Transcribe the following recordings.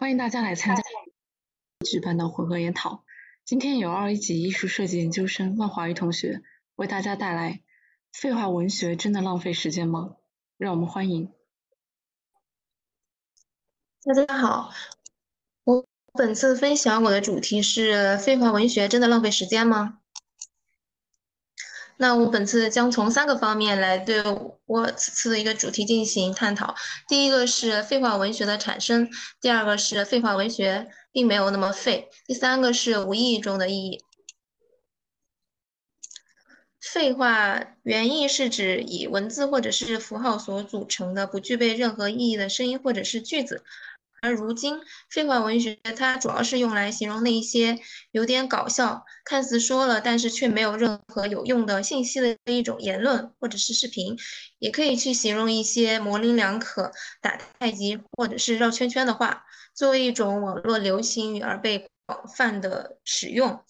欢迎大家来参加举办的混合研讨。今天由二一级艺术设计研究生万华玉同学为大家带来“废话文学真的浪费时间吗？”让我们欢迎。大家好，我本次分享我的主题是“废话文学真的浪费时间吗？”那我本次将从三个方面来对我此次的一个主题进行探讨。第一个是废话文学的产生，第二个是废话文学并没有那么废，第三个是无意义中的意义。废话原意是指以文字或者是符号所组成的不具备任何意义的声音或者是句子。而如今，废话文学它主要是用来形容那些有点搞笑、看似说了但是却没有任何有用的信息的一种言论或者是视频，也可以去形容一些模棱两可、打太极或者是绕圈圈的话，作为一种网络流行语而被广泛的使用。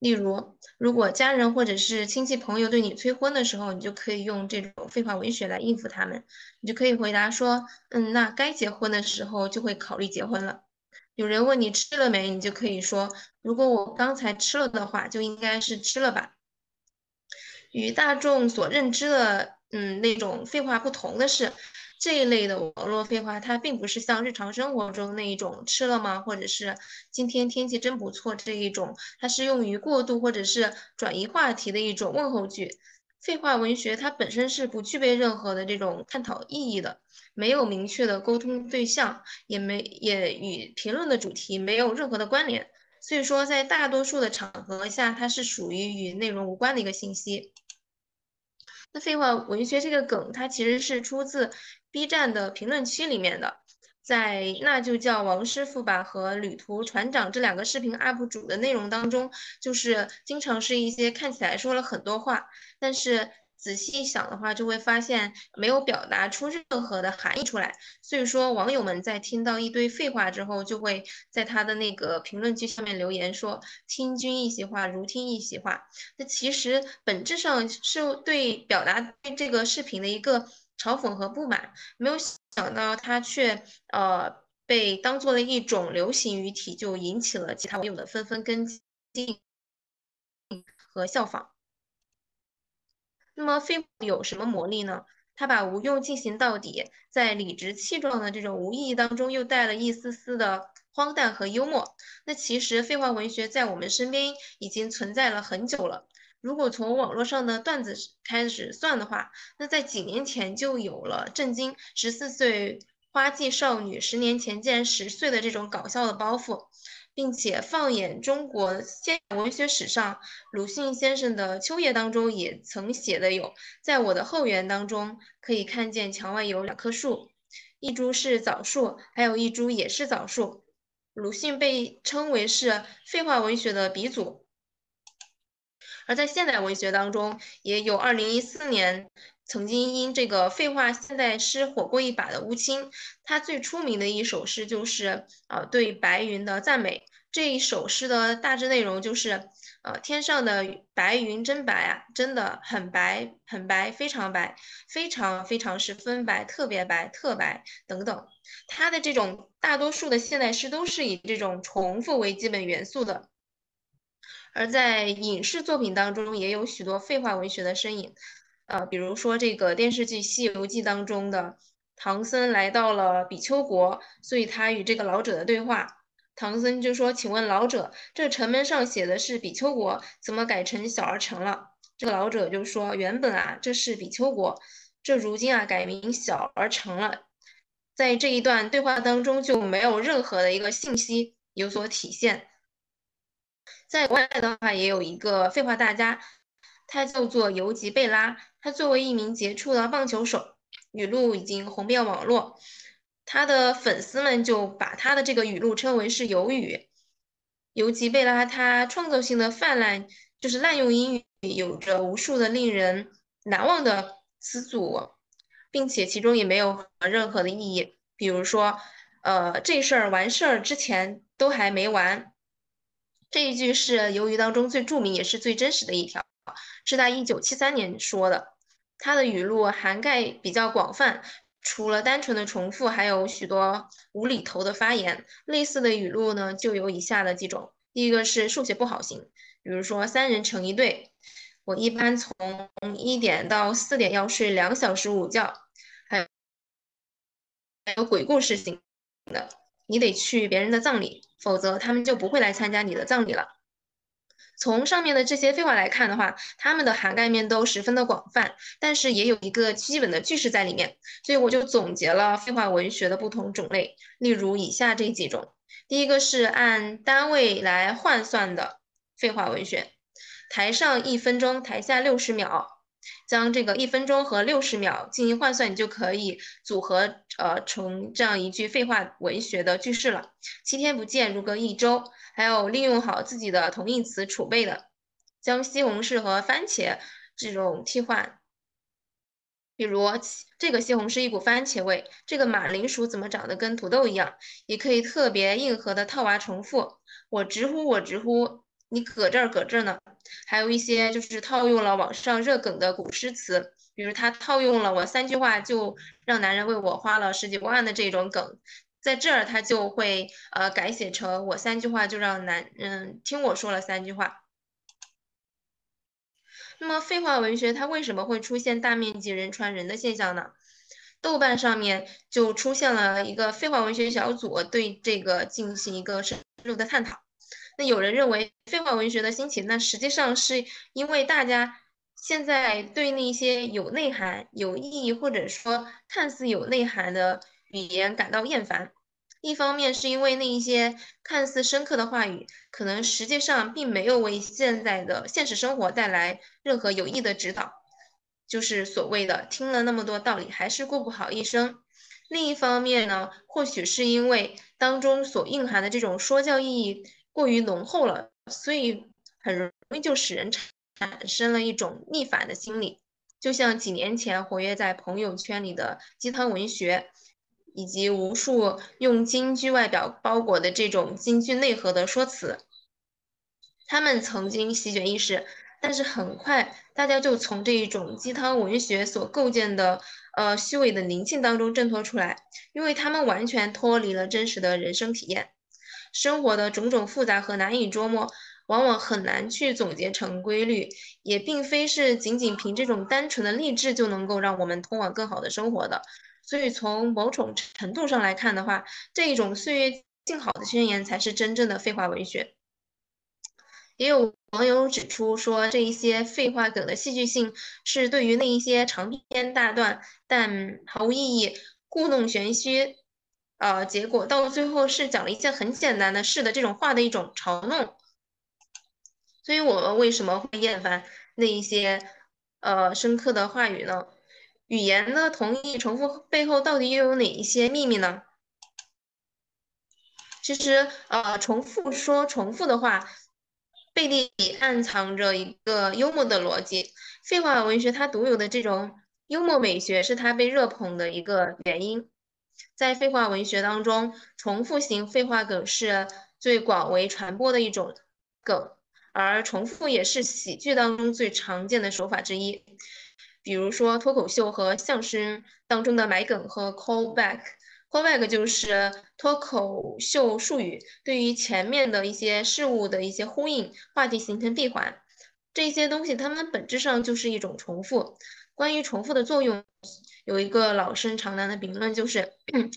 例如，如果家人或者是亲戚朋友对你催婚的时候，你就可以用这种废话文学来应付他们。你就可以回答说：“嗯，那该结婚的时候就会考虑结婚了。”有人问你吃了没，你就可以说：“如果我刚才吃了的话，就应该是吃了吧。”与大众所认知的嗯那种废话不同的是。这一类的网络废话，它并不是像日常生活中那一种吃了吗，或者是今天天气真不错这一种，它是用于过渡或者是转移话题的一种问候句。废话文学它本身是不具备任何的这种探讨意义的，没有明确的沟通对象，也没也与评论的主题没有任何的关联，所以说在大多数的场合下，它是属于与内容无关的一个信息。那废话文学这个梗，它其实是出自 B 站的评论区里面的，在那就叫王师傅吧和旅途船长这两个视频 UP 主的内容当中，就是经常是一些看起来说了很多话，但是。仔细想的话，就会发现没有表达出任何的含义出来。所以说，网友们在听到一堆废话之后，就会在他的那个评论区下面留言说：“听君一席话，如听一席话。”那其实本质上是对表达对这个视频的一个嘲讽和不满。没有想到他却呃被当做了一种流行语体，就引起了其他网友的纷纷跟进和效仿。那么废话有什么魔力呢？他把无用进行到底，在理直气壮的这种无意义当中，又带了一丝丝的荒诞和幽默。那其实废话文学在我们身边已经存在了很久了。如果从网络上的段子开始算的话，那在几年前就有了震惊十四岁花季少女十年前竟然十岁的这种搞笑的包袱。并且放眼中国现文学史上，鲁迅先生的《秋叶》当中也曾写的有，在我的后园当中可以看见墙外有两棵树，一株是枣树，还有一株也是枣树。鲁迅被称为是废话文学的鼻祖。而在现代文学当中，也有2014年曾经因这个废话现代诗火过一把的乌青，他最出名的一首诗就是啊对白云的赞美。这一首诗的大致内容就是，呃，天上的白云真白啊，真的很白很白，非常白，非常非常十分白，特别白，特白等等。他的这种大多数的现代诗都是以这种重复为基本元素的。而在影视作品当中，也有许多废话文学的身影，呃，比如说这个电视剧《西游记》当中的唐僧来到了比丘国，所以他与这个老者的对话，唐僧就说：“请问老者，这城门上写的是比丘国，怎么改成小儿城了？”这个老者就说：“原本啊，这是比丘国，这如今啊改名小儿城了。”在这一段对话当中，就没有任何的一个信息有所体现。在国外的话，也有一个废话大家，他叫做尤吉贝拉。他作为一名杰出的棒球手，语录已经红遍网络。他的粉丝们就把他的这个语录称为是“尤语”。尤吉贝拉他创造性的泛滥，就是滥用英语，有着无数的令人难忘的词组，并且其中也没有任何的意义。比如说，呃，这事儿完事儿之前都还没完。这一句是鱿鱼当中最著名也是最真实的一条，是在一九七三年说的。他的语录涵盖比较广泛，除了单纯的重复，还有许多无厘头的发言。类似的语录呢，就有以下的几种：第一个是数学不好型，比如说三人成一对，我一般从一点到四点要睡两小时午觉，还有还有鬼故事型的，你得去别人的葬礼，否则他们就不会来参加你的葬礼了。从上面的这些废话来看的话，它们的涵盖面都十分的广泛，但是也有一个基本的句式在里面，所以我就总结了废话文学的不同种类，例如以下这几种：第一个是按单位来换算的废话文学，台上一分钟，台下六十秒。将这个一分钟和六十秒进行换算，你就可以组合呃成这样一句废话文学的句式了。七天不见如隔一周，还有利用好自己的同义词储备的，将西红柿和番茄这种替换。比如这个西红柿一股番茄味，这个马铃薯怎么长得跟土豆一样？也可以特别硬核的套娃重复，我直呼我直呼。你搁这儿搁这儿呢，还有一些就是套用了网上热梗的古诗词，比如他套用了我三句话就让男人为我花了十几万的这种梗，在这儿他就会呃改写成我三句话就让男人听我说了三句话。那么废话文学它为什么会出现大面积人传人的现象呢？豆瓣上面就出现了一个废话文学小组，对这个进行一个深入的探讨。那有人认为废话文学的兴起，那实际上是因为大家现在对那些有内涵、有意义或者说看似有内涵的语言感到厌烦。一方面是因为那一些看似深刻的话语，可能实际上并没有为现在的现实生活带来任何有益的指导，就是所谓的听了那么多道理还是过不好一生。另一方面呢，或许是因为当中所蕴含的这种说教意义。过于浓厚了，所以很容易就使人产生了一种逆反的心理。就像几年前活跃在朋友圈里的鸡汤文学，以及无数用京剧外表包裹的这种京剧内核的说辞，他们曾经席卷一时，但是很快大家就从这一种鸡汤文学所构建的呃虚伪的宁静当中挣脱出来，因为他们完全脱离了真实的人生体验。生活的种种复杂和难以捉摸，往往很难去总结成规律，也并非是仅仅凭这种单纯的励志就能够让我们通往更好的生活的。所以从某种程度上来看的话，这一种岁月静好的宣言才是真正的废话文学。也有网友指出说，这一些废话梗的戏剧性是对于那一些长篇大段但毫无意义、故弄玄虚。呃，结果到最后是讲了一件很简单的事的这种话的一种嘲弄，所以我们为什么会厌烦那一些呃深刻的话语呢？语言的同义重复背后到底又有哪一些秘密呢？其实呃，重复说重复的话，背地里暗藏着一个幽默的逻辑。废话文学它独有的这种幽默美学，是它被热捧的一个原因。在废话文学当中，重复型废话梗是最广为传播的一种梗，而重复也是喜剧当中最常见的手法之一。比如说脱口秀和相声当中的埋梗和 callback，callback 就是脱口秀术语，对于前面的一些事物的一些呼应，话题形成闭环。这些东西它们本质上就是一种重复。关于重复的作用。有一个老生常谈的评论，就是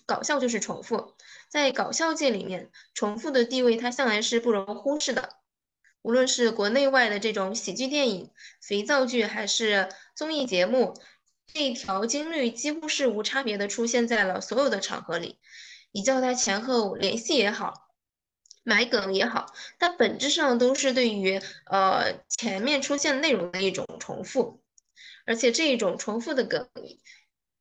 搞笑就是重复。在搞笑界里面，重复的地位它向来是不容忽视的。无论是国内外的这种喜剧电影、肥皂剧，还是综艺节目，这一条金律几乎是无差别的出现在了所有的场合里。你叫它前后联系也好，埋梗也好，它本质上都是对于呃前面出现内容的一种重复，而且这一种重复的梗。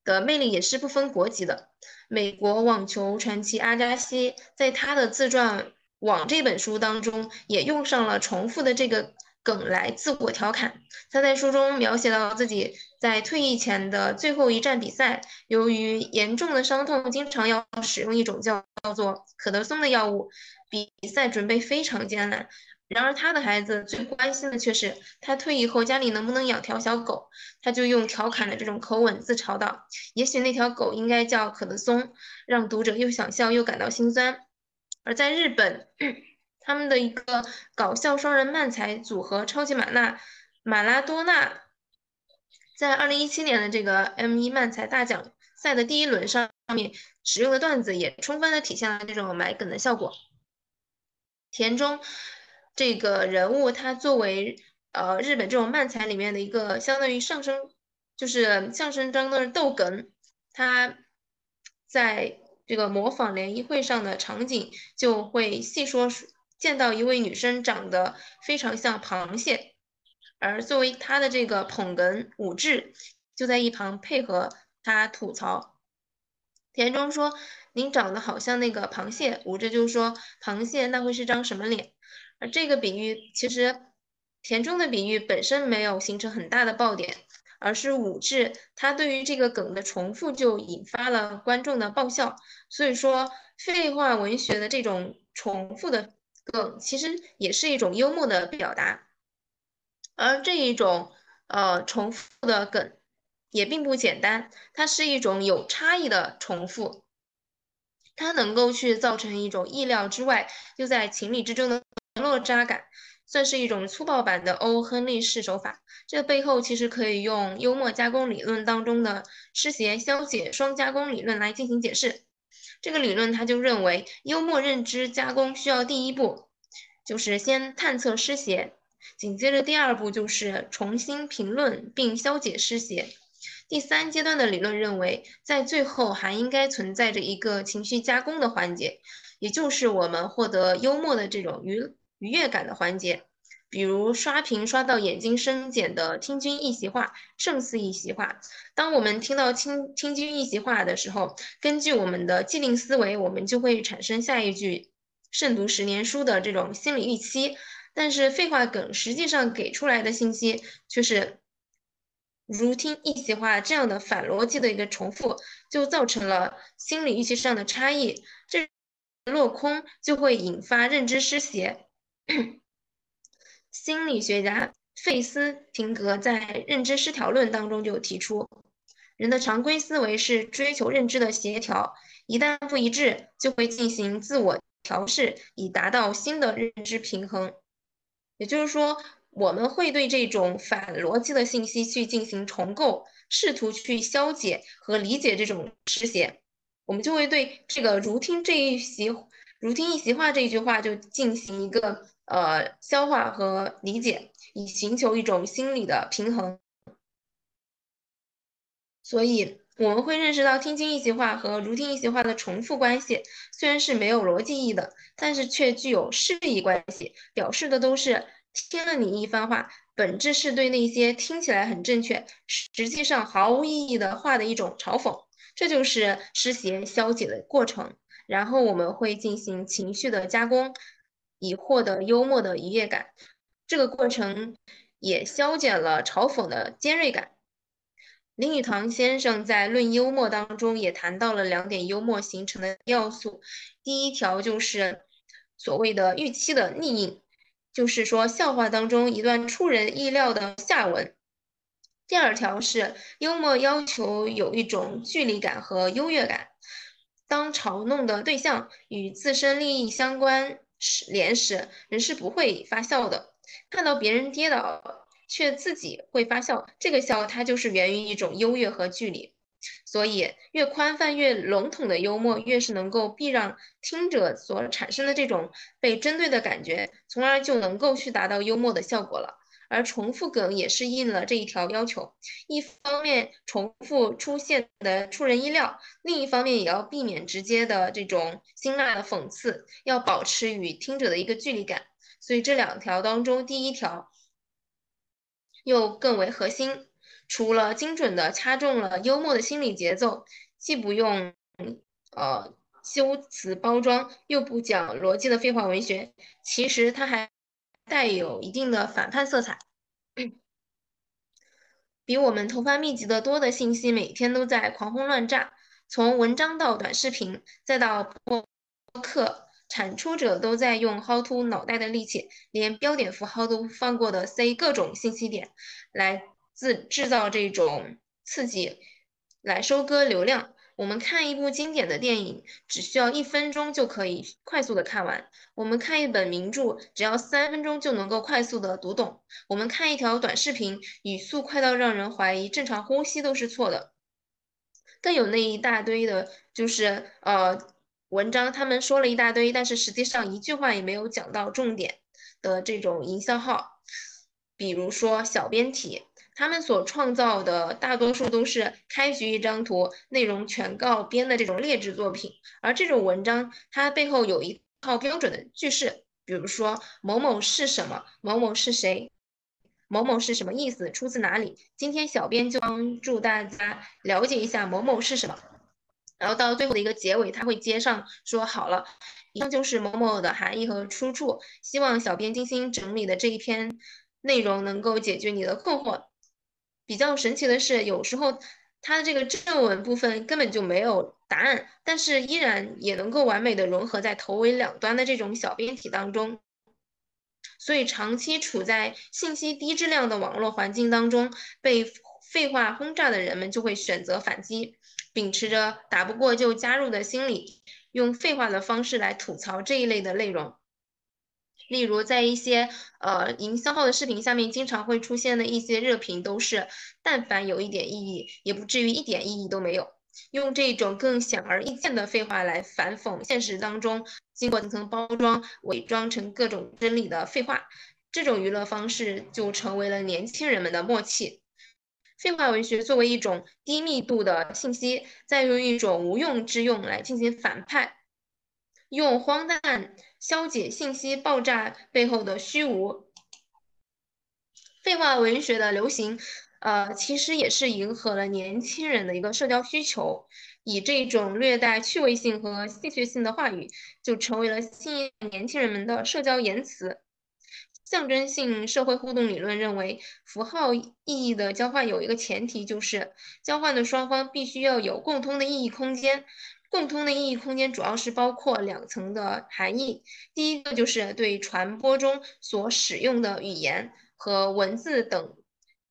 的魅力也是不分国籍的。美国网球传奇阿加西在他的自传《网》这本书当中，也用上了重复的这个梗来自我调侃。他在书中描写到自己在退役前的最后一站比赛，由于严重的伤痛，经常要使用一种叫做可德松的药物，比赛准备非常艰难。然而他的孩子最关心的却是他退役后家里能不能养条小狗，他就用调侃的这种口吻自嘲道：“也许那条狗应该叫可得松。”让读者又想笑又感到心酸。而在日本，他们的一个搞笑双人漫才组合超级马纳马拉多纳，在二零一七年的这个 M 一漫才大奖赛的第一轮上面使用的段子，也充分的体现了这种埋梗的效果。田中。这个人物他作为呃日本这种漫才里面的一个相当于上升，就是相声中的逗哏，他在这个模仿联谊会上的场景就会细说见到一位女生长得非常像螃蟹，而作为他的这个捧哏武志就在一旁配合他吐槽。田中说：“您长得好像那个螃蟹。”武志就说：“螃蟹那会是张什么脸？”而这个比喻其实，田中的比喻本身没有形成很大的爆点，而是武志他对于这个梗的重复就引发了观众的爆笑。所以说，废话文学的这种重复的梗，其实也是一种幽默的表达。而这一种呃重复的梗也并不简单，它是一种有差异的重复，它能够去造成一种意料之外又在情理之中的。落渣感算是一种粗暴版的欧亨利式手法，这背后其实可以用幽默加工理论当中的诗谐消解双加工理论来进行解释。这个理论他就认为，幽默认知加工需要第一步就是先探测诗谐，紧接着第二步就是重新评论并消解诗谐，第三阶段的理论认为，在最后还应该存在着一个情绪加工的环节，也就是我们获得幽默的这种娱。愉悦感的环节，比如刷屏刷到眼睛生茧的听君一席话，胜似一席话。当我们听到听听君一席话的时候，根据我们的既定思维，我们就会产生下一句胜读十年书的这种心理预期。但是废话梗实际上给出来的信息却是如听一席话这样的反逻辑的一个重复，就造成了心理预期上的差异。这落空就会引发认知失协。心理学家费斯廷格在《认知失调论》当中就提出，人的常规思维是追求认知的协调，一旦不一致，就会进行自我调试，以达到新的认知平衡。也就是说，我们会对这种反逻辑的信息去进行重构，试图去消解和理解这种失协，我们就会对这个“如听这一席，如听一席话”这一句话就进行一个。呃，消化和理解，以寻求一种心理的平衡。所以我们会认识到听君一席话和如听一席话的重复关系，虽然是没有逻辑意义的，但是却具有示意关系，表示的都是听了你一番话，本质是对那些听起来很正确，实际上毫无意义的话的一种嘲讽。这就是湿邪消解的过程。然后我们会进行情绪的加工。以获得幽默的愉悦感，这个过程也消减了嘲讽的尖锐感。林语堂先生在《论幽默》当中也谈到了两点幽默形成的要素，第一条就是所谓的预期的逆应，就是说笑话当中一段出人意料的下文；第二条是幽默要求有一种距离感和优越感，当嘲弄的对象与自身利益相关。连时人是不会发笑的，看到别人跌倒却自己会发笑，这个笑它就是源于一种优越和距离。所以越宽泛越笼统的幽默，越是能够避让听者所产生的这种被针对的感觉，从而就能够去达到幽默的效果了。而重复梗也是应了这一条要求，一方面重复出现的出人意料，另一方面也要避免直接的这种辛辣的讽刺，要保持与听者的一个距离感。所以这两条当中，第一条又更为核心，除了精准的掐中了幽默的心理节奏，既不用呃修辞包装，又不讲逻辑的废话文学，其实它还。带有一定的反叛色彩，比我们头发密集的多的信息每天都在狂轰乱炸，从文章到短视频，再到播客，产出者都在用薅秃脑袋的力气，连标点符号都不放过的塞各种信息点，来自制造这种刺激，来收割流量。我们看一部经典的电影，只需要一分钟就可以快速的看完；我们看一本名著，只要三分钟就能够快速的读懂；我们看一条短视频，语速快到让人怀疑正常呼吸都是错的。更有那一大堆的，就是呃。文章他们说了一大堆，但是实际上一句话也没有讲到重点的这种营销号，比如说小编体，他们所创造的大多数都是开局一张图，内容全靠编的这种劣质作品。而这种文章，它背后有一套标准的句式，比如说某某是什么，某某是谁，某某是什么意思，出自哪里。今天小编就帮助大家了解一下某某是什么。然后到最后的一个结尾，他会接上说好了，以上就是某某的含义和出处。希望小编精心整理的这一篇内容能够解决你的困惑。比较神奇的是，有时候它的这个正文部分根本就没有答案，但是依然也能够完美的融合在头尾两端的这种小编体当中。所以长期处在信息低质量的网络环境当中，被废话轰炸的人们就会选择反击。秉持着打不过就加入的心理，用废话的方式来吐槽这一类的内容。例如，在一些呃营销号的视频下面，经常会出现的一些热评，都是但凡有一点意义，也不至于一点意义都没有。用这种更显而易见的废话来反讽现实当中经过层层包装、伪装成各种真理的废话，这种娱乐方式就成为了年轻人们的默契。废话文学作为一种低密度的信息，再用一种无用之用来进行反派，用荒诞消解信息爆炸背后的虚无。废话文学的流行，呃，其实也是迎合了年轻人的一个社交需求，以这种略带趣味性和戏谑性的话语，就成为了吸引年轻人们的社交言辞。象征性社会互动理论认为，符号意义的交换有一个前提，就是交换的双方必须要有共通的意义空间。共通的意义空间主要是包括两层的含义：第一个就是对传播中所使用的语言和文字等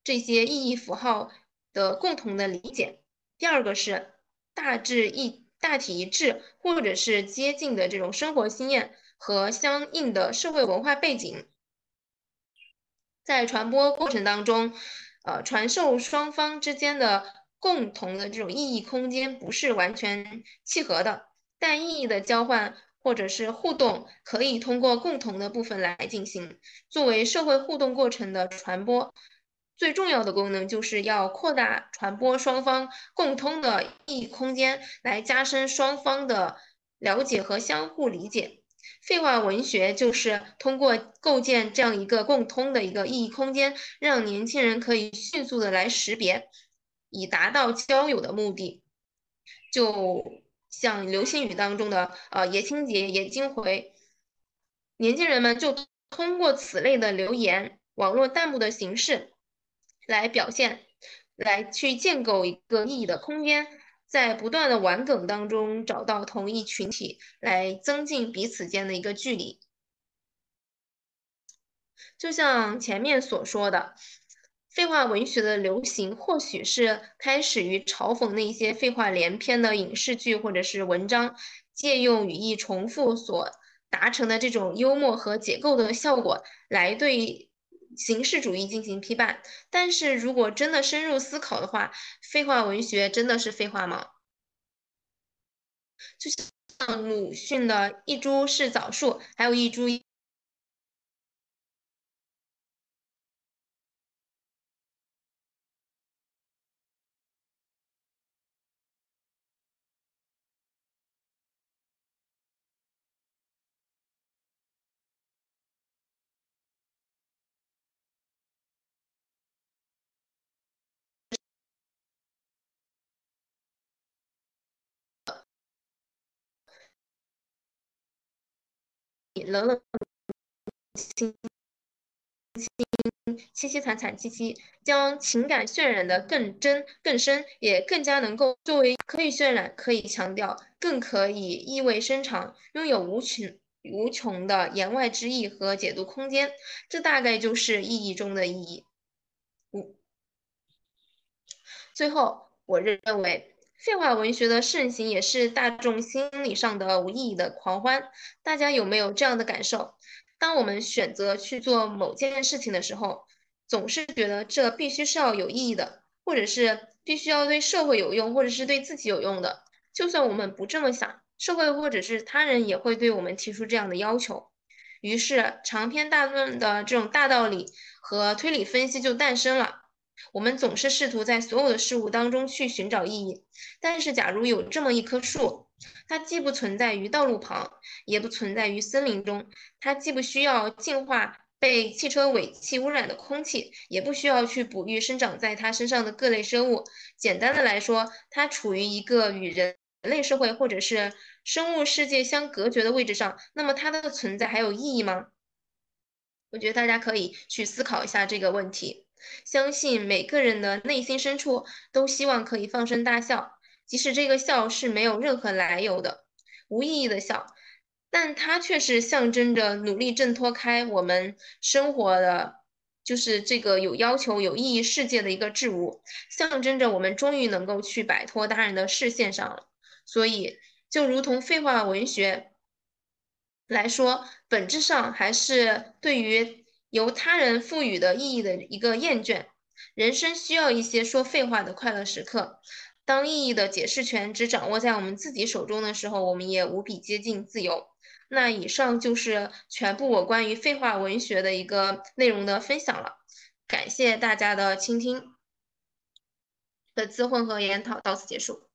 这些意义符号的共同的理解；第二个是大致一大体一致或者是接近的这种生活经验和相应的社会文化背景。在传播过程当中，呃，传授双方之间的共同的这种意义空间不是完全契合的，但意义的交换或者是互动可以通过共同的部分来进行。作为社会互动过程的传播，最重要的功能就是要扩大传播双方共通的意义空间，来加深双方的了解和相互理解。废话文学就是通过构建这样一个共通的一个意义空间，让年轻人可以迅速的来识别，以达到交友的目的。就像流星雨当中的呃爷青结、爷金回，年轻人们就通过此类的留言、网络弹幕的形式来表现，来去建构一个意义的空间。在不断的玩梗当中找到同一群体，来增进彼此间的一个距离。就像前面所说的，废话文学的流行，或许是开始于嘲讽那些废话连篇的影视剧或者是文章，借用语义重复所达成的这种幽默和解构的效果，来对。形式主义进行批判，但是如果真的深入思考的话，废话文学真的是废话吗？就像鲁迅的一株是枣树，还有一株。冷冷清清，凄凄惨惨戚戚，将情感渲染的更真更深，也更加能够作为可以渲染，可以强调，更可以意味深长，拥有无穷无穷的言外之意和解读空间，这大概就是意义中的意义。五，最后，我认为废话文学的盛行也是大众心理上的无意义的狂欢。大家有没有这样的感受？当我们选择去做某件事情的时候，总是觉得这必须是要有意义的，或者是必须要对社会有用，或者是对自己有用的。就算我们不这么想。社会或者是他人也会对我们提出这样的要求，于是长篇大论的这种大道理和推理分析就诞生了。我们总是试图在所有的事物当中去寻找意义，但是假如有这么一棵树，它既不存在于道路旁，也不存在于森林中，它既不需要净化被汽车尾气污染的空气，也不需要去哺育生长在它身上的各类生物。简单的来说，它处于一个与人。人类社会或者是生物世界相隔绝的位置上，那么它的存在还有意义吗？我觉得大家可以去思考一下这个问题。相信每个人的内心深处都希望可以放声大笑，即使这个笑是没有任何来由的、无意义的笑，但它却是象征着努力挣脱开我们生活的。就是这个有要求、有意义世界的一个事物，象征着我们终于能够去摆脱他人的视线上了。所以，就如同废话文学来说，本质上还是对于由他人赋予的意义的一个厌倦。人生需要一些说废话的快乐时刻。当意义的解释权只掌握在我们自己手中的时候，我们也无比接近自由。那以上就是全部我关于废话文学的一个内容的分享了。感谢大家的倾听。本次混合研讨到此结束。